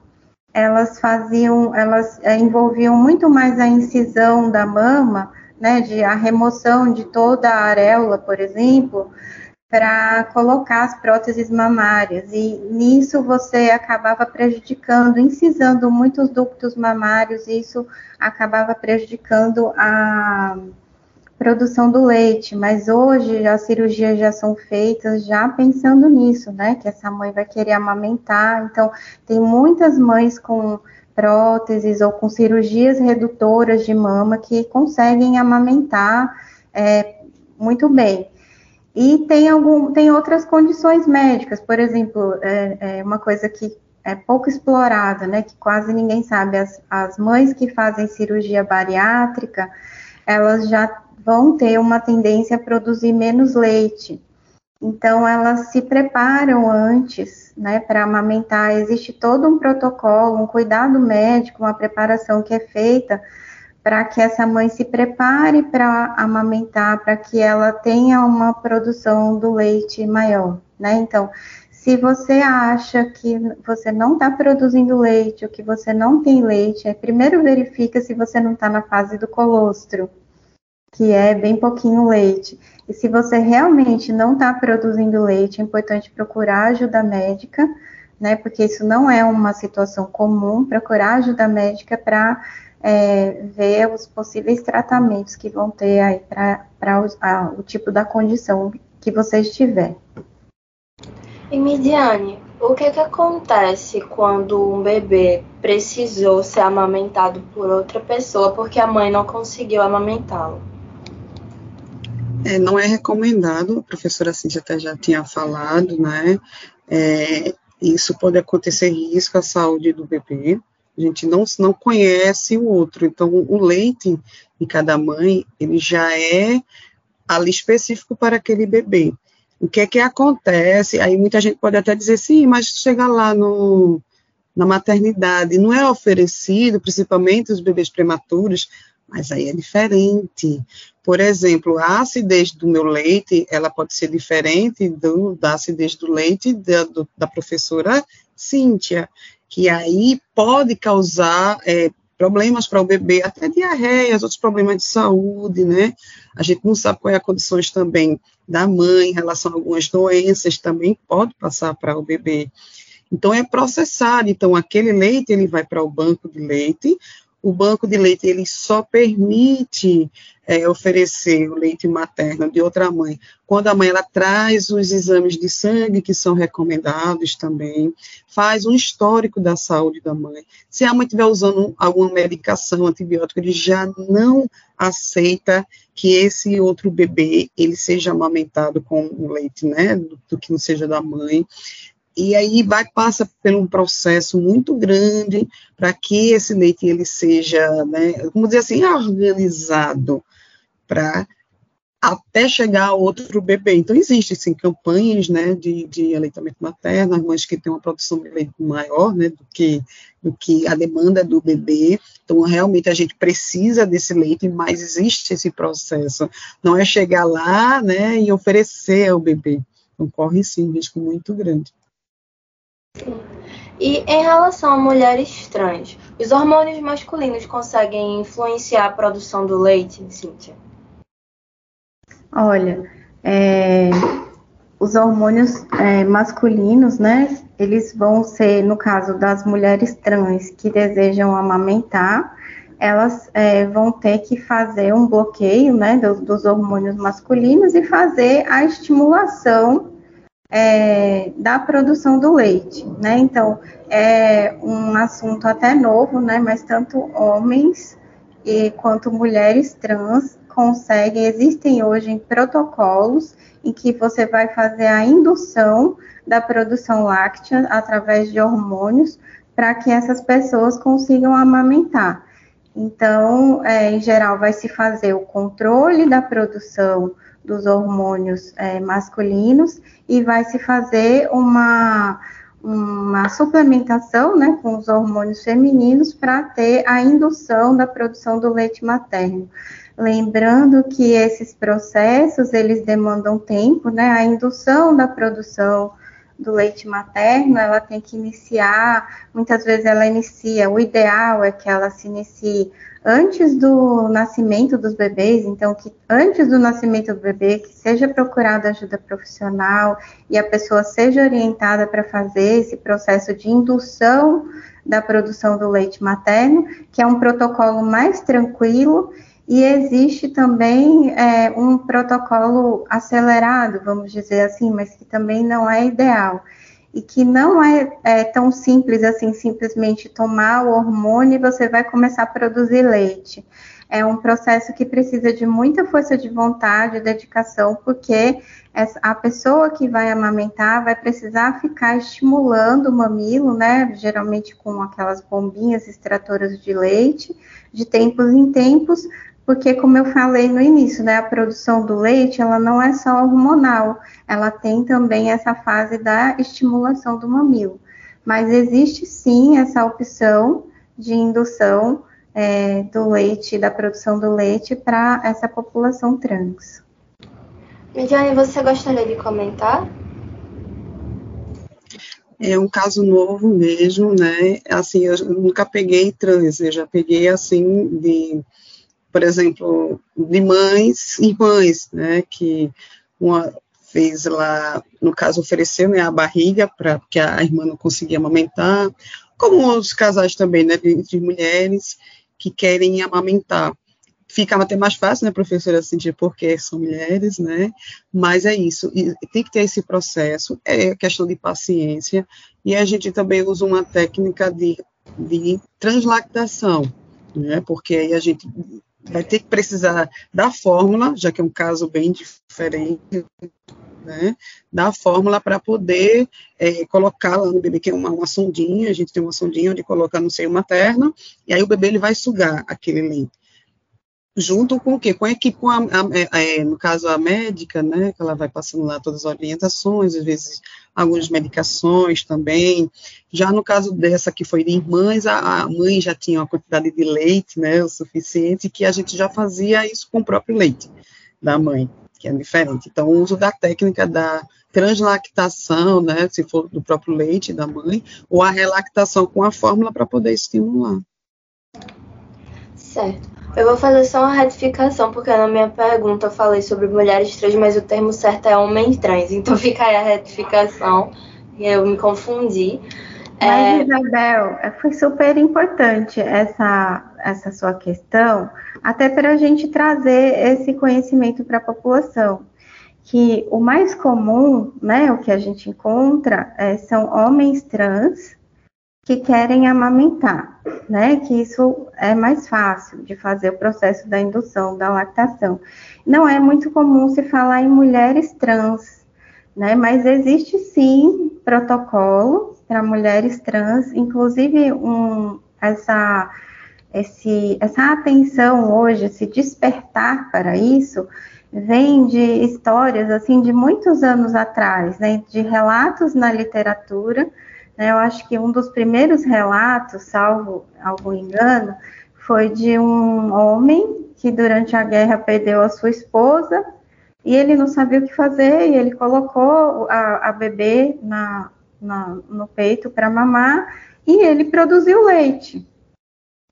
elas faziam, elas é, envolviam muito mais a incisão da mama, né, de a remoção de toda a areola, por exemplo, para colocar as próteses mamárias. E nisso você acabava prejudicando, incisando muitos ductos mamários, e isso acabava prejudicando a produção do leite, mas hoje as cirurgias já são feitas já pensando nisso, né? Que essa mãe vai querer amamentar. Então, tem muitas mães com próteses ou com cirurgias redutoras de mama que conseguem amamentar é, muito bem. E tem, algum, tem outras condições médicas, por exemplo, é, é uma coisa que é pouco explorada, né? Que quase ninguém sabe. As, as mães que fazem cirurgia bariátrica, elas já vão ter uma tendência a produzir menos leite. Então, elas se preparam antes, né, para amamentar. Existe todo um protocolo, um cuidado médico, uma preparação que é feita para que essa mãe se prepare para amamentar, para que ela tenha uma produção do leite maior, né? Então, se você acha que você não está produzindo leite ou que você não tem leite, primeiro verifica se você não está na fase do colostro, que é bem pouquinho leite. E se você realmente não está produzindo leite, é importante procurar ajuda médica, né? Porque isso não é uma situação comum. Procurar ajuda médica para é, ver os possíveis tratamentos que vão ter aí para o tipo da condição que você estiver. E Midiane, o que, que acontece quando um bebê precisou ser amamentado por outra pessoa porque a mãe não conseguiu amamentá-lo? É, não é recomendado, a professora Cintia até já tinha falado, né? É, isso pode acontecer risco à saúde do bebê. A gente não, não conhece o outro, então o leite de cada mãe, ele já é ali específico para aquele bebê. O que é que acontece? Aí muita gente pode até dizer, sim, mas chega lá no, na maternidade, não é oferecido, principalmente os bebês prematuros, mas aí é diferente. Por exemplo, a acidez do meu leite, ela pode ser diferente do, da acidez do leite da, do, da professora Cíntia, que aí pode causar é, problemas para o bebê, até diarreias, outros problemas de saúde, né? A gente não sabe quais é as condições também da mãe em relação a algumas doenças, também pode passar para o bebê. Então, é processado. Então, aquele leite, ele vai para o banco de leite, o banco de leite ele só permite é, oferecer o leite materno de outra mãe quando a mãe ela traz os exames de sangue que são recomendados também, faz um histórico da saúde da mãe. Se a mãe estiver usando alguma medicação antibiótica, ele já não aceita que esse outro bebê ele seja amamentado com o leite, né, do, do que não seja da mãe e aí vai passa por um processo muito grande para que esse leite ele seja, né, vamos dizer assim, organizado para até chegar a outro bebê. Então, existem, sim, campanhas, né, de, de aleitamento materno, as mães que têm uma produção de leite maior, né, do que, do que a demanda do bebê. Então, realmente, a gente precisa desse leite, mas existe esse processo. Não é chegar lá, né, e oferecer ao bebê. Então, corre, sim, um risco muito grande. E em relação a mulheres trans, os hormônios masculinos conseguem influenciar a produção do leite, Cíntia? Olha, é, os hormônios é, masculinos, né, eles vão ser, no caso das mulheres trans que desejam amamentar, elas é, vão ter que fazer um bloqueio, né, dos, dos hormônios masculinos e fazer a estimulação é, da produção do leite, né? Então, é um assunto até novo, né? Mas tanto homens e quanto mulheres trans conseguem, existem hoje protocolos em que você vai fazer a indução da produção láctea através de hormônios para que essas pessoas consigam amamentar. Então, é, em geral, vai se fazer o controle da produção dos hormônios é, masculinos e vai se fazer uma, uma suplementação né, com os hormônios femininos para ter a indução da produção do leite materno. Lembrando que esses processos, eles demandam tempo, né, a indução da produção do leite materno, ela tem que iniciar, muitas vezes ela inicia, o ideal é que ela se inicie antes do nascimento dos bebês, então que antes do nascimento do bebê que seja procurada ajuda profissional e a pessoa seja orientada para fazer esse processo de indução da produção do leite materno, que é um protocolo mais tranquilo e existe também é, um protocolo acelerado, vamos dizer assim, mas que também não é ideal e que não é, é, tão simples assim, simplesmente tomar o hormônio e você vai começar a produzir leite. É um processo que precisa de muita força de vontade, dedicação, porque a pessoa que vai amamentar vai precisar ficar estimulando o mamilo, né? Geralmente com aquelas bombinhas extratoras de leite, de tempos em tempos, porque como eu falei no início, né, a produção do leite, ela não é só hormonal, ela tem também essa fase da estimulação do mamilo. Mas existe sim essa opção de indução é, do leite, da produção do leite para essa população trans. Midiane, você gostaria de comentar? É um caso novo mesmo, né? Assim, eu nunca peguei trans, eu já peguei assim de por exemplo, de mães mães, né, que uma fez lá, no caso, ofereceu né, a barriga para que a irmã não conseguia amamentar, como outros casais também, né, de mulheres que querem amamentar. Fica até mais fácil, né, professora, sentir porque são mulheres, né, mas é isso, e tem que ter esse processo, é questão de paciência, e a gente também usa uma técnica de, de translactação, né, porque aí a gente vai ter que precisar da fórmula, já que é um caso bem diferente, né, da fórmula para poder é, colocar lá no bebê, que é uma, uma sondinha, a gente tem uma sondinha onde coloca no seio materno, e aí o bebê ele vai sugar aquele leite junto com o quê? Com a equipe, com a, a, a, é, no caso a médica, né, que ela vai passando lá todas as orientações, às vezes algumas medicações também. Já no caso dessa que foi de irmãs, a, a mãe já tinha uma quantidade de leite, né, o suficiente, que a gente já fazia isso com o próprio leite da mãe, que é diferente. Então, o uso da técnica da translactação, né, se for do próprio leite da mãe, ou a relactação com a fórmula para poder estimular. Certo. Eu vou fazer só uma retificação, porque na minha pergunta eu falei sobre mulheres trans, mas o termo certo é homem trans. Então fica aí a retificação, e eu me confundi. Mas, é... Isabel, foi super importante essa, essa sua questão, até para a gente trazer esse conhecimento para a população. Que o mais comum, né, o que a gente encontra, é, são homens trans que querem amamentar, né? Que isso é mais fácil de fazer o processo da indução, da lactação. Não é muito comum se falar em mulheres trans, né? Mas existe sim protocolo para mulheres trans, inclusive um, essa, esse, essa atenção hoje, esse despertar para isso, vem de histórias assim de muitos anos atrás, né? De relatos na literatura? Eu acho que um dos primeiros relatos, salvo algum engano, foi de um homem que durante a guerra perdeu a sua esposa e ele não sabia o que fazer e ele colocou a, a bebê na, na, no peito para mamar e ele produziu leite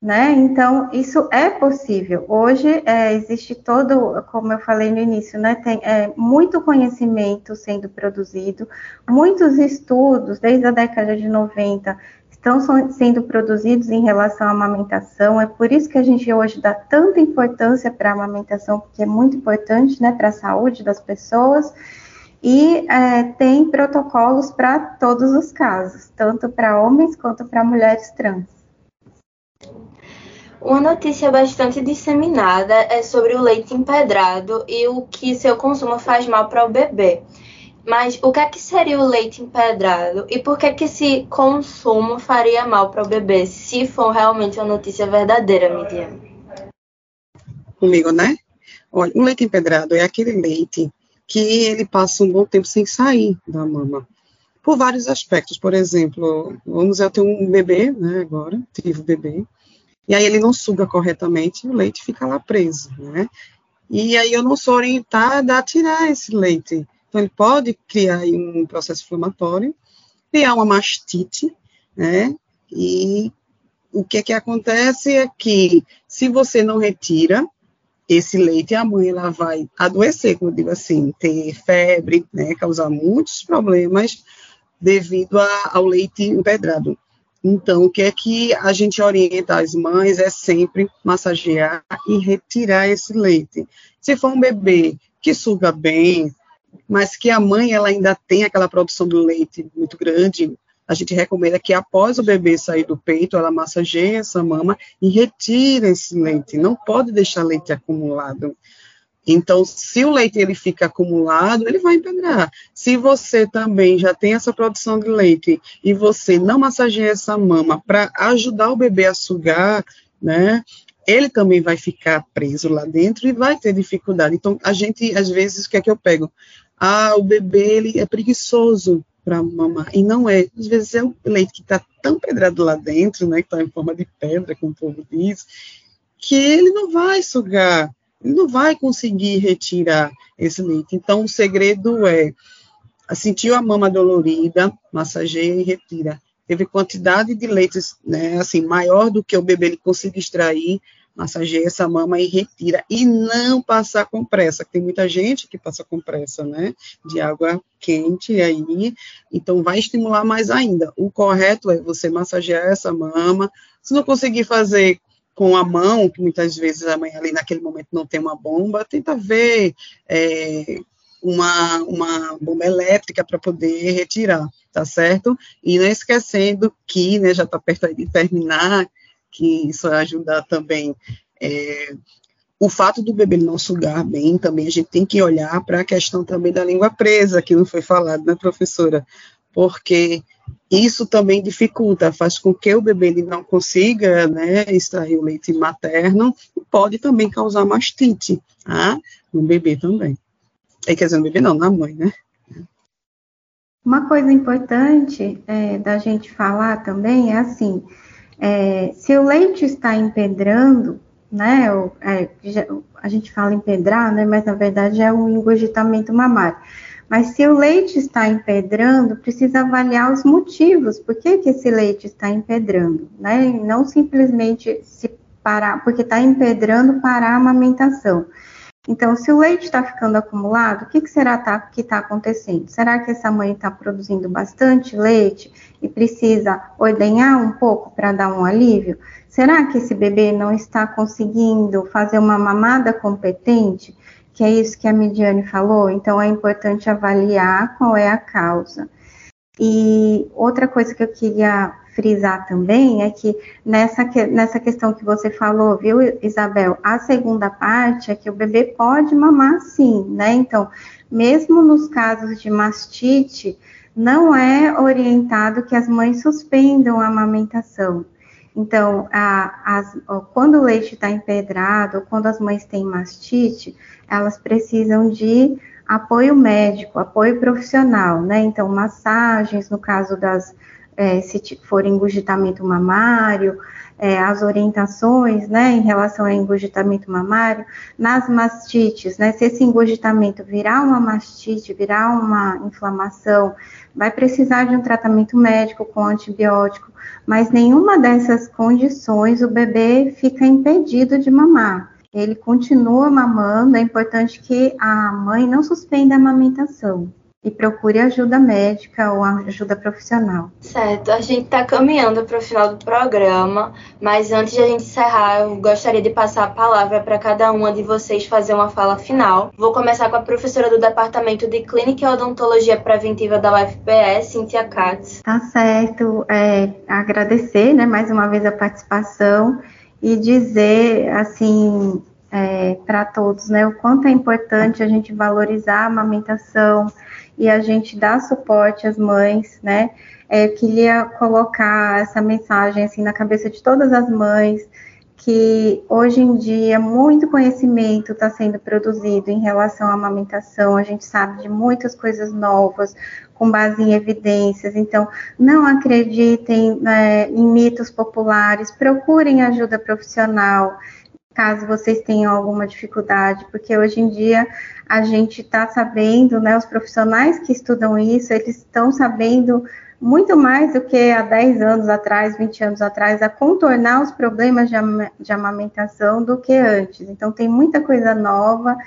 né? Então, isso é possível. Hoje é, existe todo, como eu falei no início, né? Tem é, muito conhecimento sendo produzido, muitos estudos, desde a década de 90, estão sendo produzidos em relação à amamentação. É por isso que a gente hoje dá tanta importância para a amamentação, porque é muito importante, né, para a saúde das pessoas. E é, tem protocolos para todos os casos, tanto para homens quanto para mulheres trans. Uma notícia bastante disseminada é sobre o leite empedrado e o que seu consumo faz mal para o bebê. Mas o que é que seria o leite empedrado e por que que esse consumo faria mal para o bebê, se for realmente uma notícia verdadeira, Midian? Comigo, né? Olha, o leite empedrado é aquele leite que ele passa um bom tempo sem sair da mama. Por vários aspectos, por exemplo, vamos eu tenho um bebê, né, agora, tive um bebê, e aí ele não suga corretamente e o leite fica lá preso, né? E aí eu não sou orientada a tirar esse leite. Então ele pode criar um processo inflamatório, criar uma mastite, né? E o que é que acontece é que se você não retira esse leite, a mãe ela vai adoecer, como eu digo assim, ter febre, né, causar muitos problemas devido a, ao leite empedrado. Então, o que é que a gente orienta as mães é sempre massagear e retirar esse leite. Se for um bebê que suga bem, mas que a mãe ela ainda tem aquela produção do leite muito grande, a gente recomenda que após o bebê sair do peito, ela massageie essa mama e retire esse leite. Não pode deixar leite acumulado. Então, se o leite ele fica acumulado, ele vai empedrar. Se você também já tem essa produção de leite e você não massageia essa mama para ajudar o bebê a sugar, né? Ele também vai ficar preso lá dentro e vai ter dificuldade. Então, a gente, às vezes, o que é que eu pego? Ah, o bebê ele é preguiçoso para mamar. E não é. Às vezes é o leite que está tão pedrado lá dentro, né? Que está em forma de pedra, como o povo diz, que ele não vai sugar não vai conseguir retirar esse leite. Então, o segredo é sentiu a mama dolorida, massageia e retira. Teve quantidade de leite, né, assim, maior do que o bebê ele consiga extrair, massageia essa mama e retira. E não passar com pressa, tem muita gente que passa com pressa, né, de água quente aí, então vai estimular mais ainda. O correto é você massagear essa mama, se não conseguir fazer com a mão, que muitas vezes a mãe ali naquele momento não tem uma bomba, tenta ver é, uma, uma bomba elétrica para poder retirar, tá certo? E não esquecendo que, né, já está perto de terminar, que isso vai ajudar também é, o fato do bebê não sugar bem, também a gente tem que olhar para a questão também da língua presa, que não foi falado, né, professora? Porque isso também dificulta, faz com que o bebê não consiga né, extrair o leite materno e pode também causar mastite tá? no bebê também. É, quer dizer, no bebê não, na mãe, né? Uma coisa importante é, da gente falar também é assim, é, se o leite está empedrando, né, ou, é, já, a gente fala empedrar, né, mas na verdade é um engurgitamento mamário. Mas se o leite está empedrando, precisa avaliar os motivos, por que, que esse leite está empedrando, né? Não simplesmente se parar, porque está empedrando para a amamentação. Então, se o leite está ficando acumulado, o que, que será tá, que está acontecendo? Será que essa mãe está produzindo bastante leite e precisa ordenhar um pouco para dar um alívio? Será que esse bebê não está conseguindo fazer uma mamada competente? Que é isso que a Midiane falou? Então, é importante avaliar qual é a causa. E outra coisa que eu queria frisar também é que nessa, nessa questão que você falou, viu, Isabel, a segunda parte é que o bebê pode mamar sim, né? Então, mesmo nos casos de mastite, não é orientado que as mães suspendam a amamentação. Então, a, as, quando o leite está empedrado, quando as mães têm mastite, elas precisam de apoio médico, apoio profissional, né? Então, massagens, no caso das é, se for engurgitamento mamário, é, as orientações, né, em relação ao engurgitamento mamário, nas mastites, né, se esse engurgitamento virar uma mastite, virar uma inflamação, vai precisar de um tratamento médico com antibiótico, mas nenhuma dessas condições o bebê fica impedido de mamar. Ele continua mamando, é importante que a mãe não suspenda a amamentação e procure ajuda médica ou ajuda profissional. Certo, a gente está caminhando para o final do programa, mas antes de a gente encerrar, eu gostaria de passar a palavra para cada uma de vocês fazer uma fala final. Vou começar com a professora do Departamento de Clínica e Odontologia Preventiva da UFPE, Cíntia Katz. Tá certo, é, agradecer né, mais uma vez a participação e dizer, assim, é, para todos, né, o quanto é importante a gente valorizar a amamentação, e a gente dá suporte às mães, né? É, queria colocar essa mensagem assim na cabeça de todas as mães que hoje em dia muito conhecimento está sendo produzido em relação à amamentação, a gente sabe de muitas coisas novas, com base em evidências, então não acreditem né, em mitos populares, procurem ajuda profissional, caso vocês tenham alguma dificuldade, porque hoje em dia a gente está sabendo, né, os profissionais que estudam isso, eles estão sabendo muito mais do que há 10 anos atrás, 20 anos atrás, a contornar os problemas de, de amamentação do que antes. Então, tem muita coisa nova,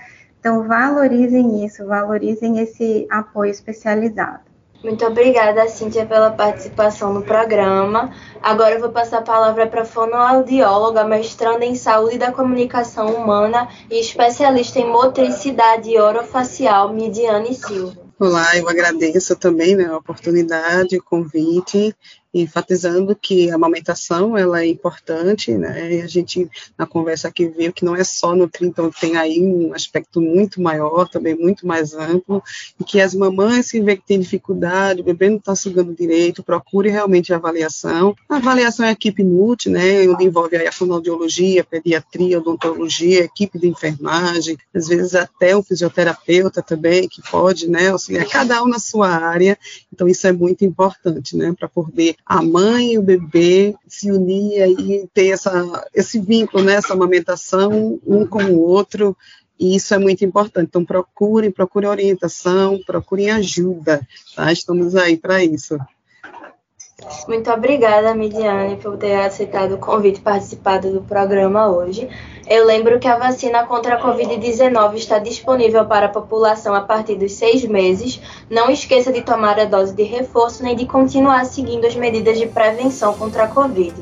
então valorizem isso, valorizem esse apoio especializado. Muito obrigada, Cíntia, pela participação no programa. Agora eu vou passar a palavra para a fonoaudióloga, mestranda em saúde da comunicação humana e especialista em motricidade orofacial, Midiane Silva. Olá, eu agradeço também né, a oportunidade, o convite enfatizando que a amamentação ela é importante, né? E a gente na conversa aqui viu que não é só nutrir, então tem aí um aspecto muito maior, também muito mais amplo, e que as mamães que vê que tem dificuldade, o bebê não está sugando direito, procure realmente a avaliação. A avaliação é a equipe NUT, né? Onde envolve a fonoaudiologia, pediatria, odontologia, equipe de enfermagem, às vezes até um fisioterapeuta também que pode, né? Auxiliar cada um na sua área. Então isso é muito importante, né? Para poder a mãe e o bebê se unir e ter essa, esse vínculo, né, essa amamentação um com o outro, e isso é muito importante. Então, procurem, procurem orientação, procurem ajuda, tá? Estamos aí para isso. Muito obrigada, Midiane, por ter aceitado o convite e participado do programa hoje. Eu lembro que a vacina contra a Covid-19 está disponível para a população a partir dos seis meses. Não esqueça de tomar a dose de reforço nem de continuar seguindo as medidas de prevenção contra a Covid.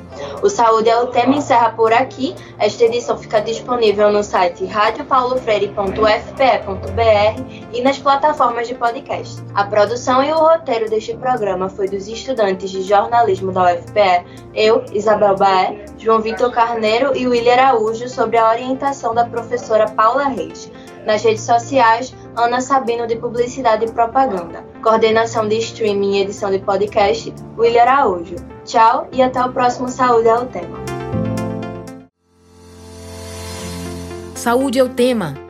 O Saúde é o tema encerra por aqui. Esta edição fica disponível no site radiopaulofreire.fpe.br e nas plataformas de podcast. A produção e o roteiro deste programa foi dos estudantes de jornalismo da UFPE, eu, Isabel Baé, João Vitor Carneiro e William Araújo, sob a orientação da professora Paula Reis. Nas redes sociais, Ana Sabino de Publicidade e Propaganda. Coordenação de streaming e edição de podcast, William Araújo. Tchau e até o próximo Saúde é o Tema. Saúde é o tema